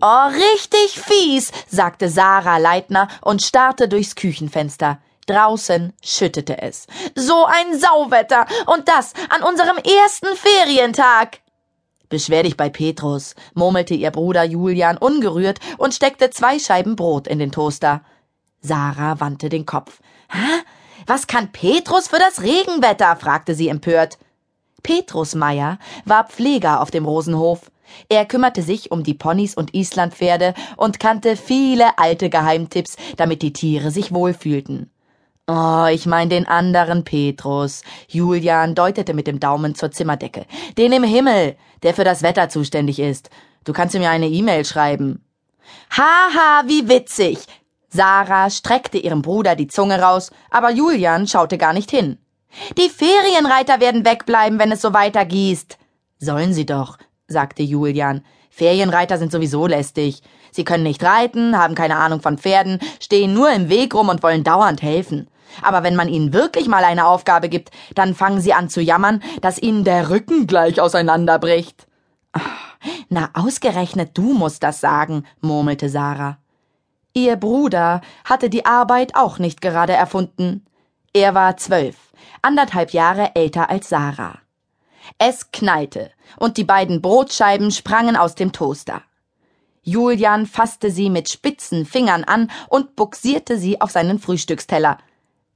Oh, richtig fies, sagte Sarah Leitner und starrte durchs Küchenfenster. Draußen schüttete es. So ein Sauwetter. Und das an unserem ersten Ferientag. Beschwer dich bei Petrus, murmelte ihr Bruder Julian ungerührt und steckte zwei Scheiben Brot in den Toaster. Sarah wandte den Kopf. Hä? Was kann Petrus für das Regenwetter? fragte sie empört. Petrus Meier war Pfleger auf dem Rosenhof. Er kümmerte sich um die Ponys und Islandpferde und kannte viele alte Geheimtipps, damit die Tiere sich wohlfühlten. Oh, ich mein den anderen Petrus. Julian deutete mit dem Daumen zur Zimmerdecke. Den im Himmel, der für das Wetter zuständig ist. Du kannst mir eine E-Mail schreiben. Haha, wie witzig. Sarah streckte ihrem Bruder die Zunge raus, aber Julian schaute gar nicht hin. Die Ferienreiter werden wegbleiben, wenn es so weitergießt. Sollen sie doch, sagte Julian. Ferienreiter sind sowieso lästig. Sie können nicht reiten, haben keine Ahnung von Pferden, stehen nur im Weg rum und wollen dauernd helfen. Aber wenn man ihnen wirklich mal eine Aufgabe gibt, dann fangen sie an zu jammern, dass ihnen der Rücken gleich auseinanderbricht. Na, ausgerechnet du musst das sagen, murmelte Sarah. Ihr Bruder hatte die Arbeit auch nicht gerade erfunden. Er war zwölf, anderthalb Jahre älter als Sarah. Es knallte, und die beiden Brotscheiben sprangen aus dem Toaster. Julian fasste sie mit spitzen Fingern an und buxierte sie auf seinen Frühstücksteller.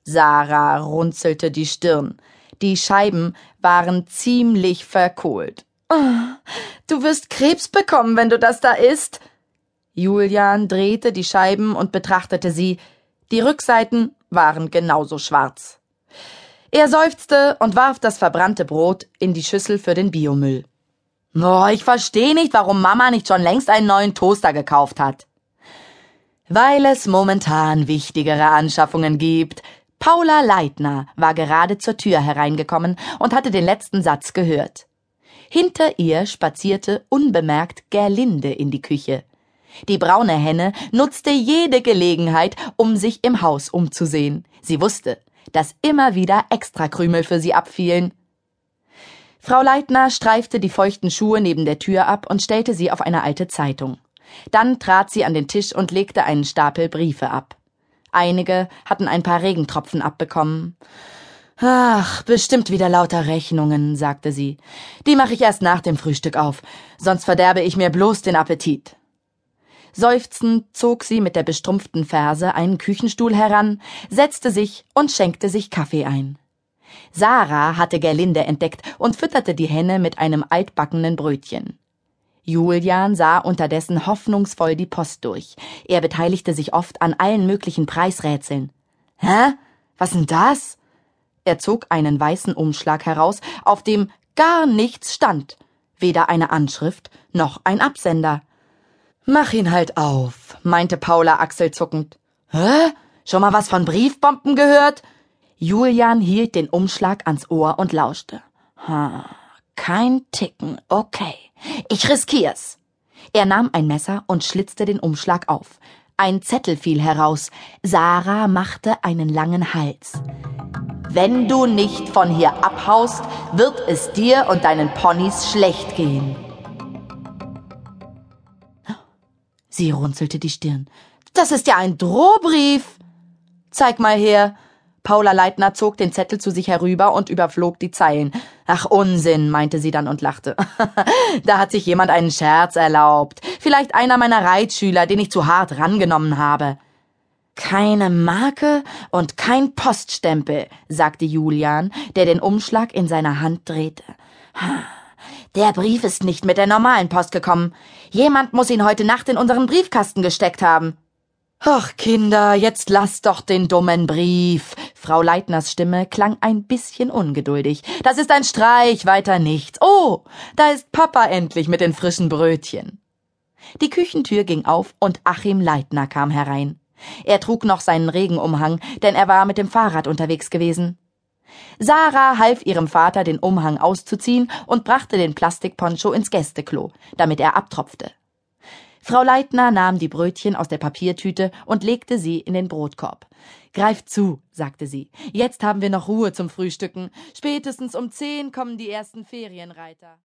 Sarah runzelte die Stirn. Die Scheiben waren ziemlich verkohlt. Oh, du wirst Krebs bekommen, wenn du das da isst. Julian drehte die Scheiben und betrachtete sie. Die Rückseiten waren genauso schwarz. Er seufzte und warf das verbrannte Brot in die Schüssel für den Biomüll. Oh, ich verstehe nicht, warum Mama nicht schon längst einen neuen Toaster gekauft hat. Weil es momentan wichtigere Anschaffungen gibt. Paula Leitner war gerade zur Tür hereingekommen und hatte den letzten Satz gehört. Hinter ihr spazierte unbemerkt Gerlinde in die Küche. Die braune Henne nutzte jede Gelegenheit, um sich im Haus umzusehen. Sie wusste, dass immer wieder Extrakrümel für sie abfielen. Frau Leitner streifte die feuchten Schuhe neben der Tür ab und stellte sie auf eine alte Zeitung. Dann trat sie an den Tisch und legte einen Stapel Briefe ab. Einige hatten ein paar Regentropfen abbekommen. Ach, bestimmt wieder lauter Rechnungen, sagte sie. Die mache ich erst nach dem Frühstück auf, sonst verderbe ich mir bloß den Appetit. Seufzend zog sie mit der bestrumpften Ferse einen Küchenstuhl heran, setzte sich und schenkte sich Kaffee ein. Sarah hatte Gerlinde entdeckt und fütterte die Henne mit einem altbackenen Brötchen. Julian sah unterdessen hoffnungsvoll die Post durch. Er beteiligte sich oft an allen möglichen Preisrätseln. Hä? Was denn das? Er zog einen weißen Umschlag heraus, auf dem gar nichts stand. Weder eine Anschrift noch ein Absender. Mach ihn halt auf, meinte Paula achselzuckend. Hä? Schon mal was von Briefbomben gehört? Julian hielt den Umschlag ans Ohr und lauschte. Ha, kein Ticken, okay. Ich riskier's. Er nahm ein Messer und schlitzte den Umschlag auf. Ein Zettel fiel heraus. Sarah machte einen langen Hals. Wenn du nicht von hier abhaust, wird es dir und deinen Ponys schlecht gehen. Sie runzelte die Stirn. Das ist ja ein Drohbrief. Zeig mal her. Paula Leitner zog den Zettel zu sich herüber und überflog die Zeilen. Ach Unsinn, meinte sie dann und lachte. da hat sich jemand einen Scherz erlaubt. Vielleicht einer meiner Reitschüler, den ich zu hart rangenommen habe. Keine Marke und kein Poststempel, sagte Julian, der den Umschlag in seiner Hand drehte. Der Brief ist nicht mit der normalen Post gekommen. Jemand muss ihn heute Nacht in unseren Briefkasten gesteckt haben. Ach, Kinder, jetzt lasst doch den dummen Brief. Frau Leitners Stimme klang ein bisschen ungeduldig. Das ist ein Streich, weiter nichts. Oh, da ist Papa endlich mit den frischen Brötchen. Die Küchentür ging auf und Achim Leitner kam herein. Er trug noch seinen Regenumhang, denn er war mit dem Fahrrad unterwegs gewesen. Sarah half ihrem Vater, den Umhang auszuziehen und brachte den Plastikponcho ins Gästeklo, damit er abtropfte. Frau Leitner nahm die Brötchen aus der Papiertüte und legte sie in den Brotkorb. Greift zu, sagte sie. Jetzt haben wir noch Ruhe zum Frühstücken. Spätestens um zehn kommen die ersten Ferienreiter.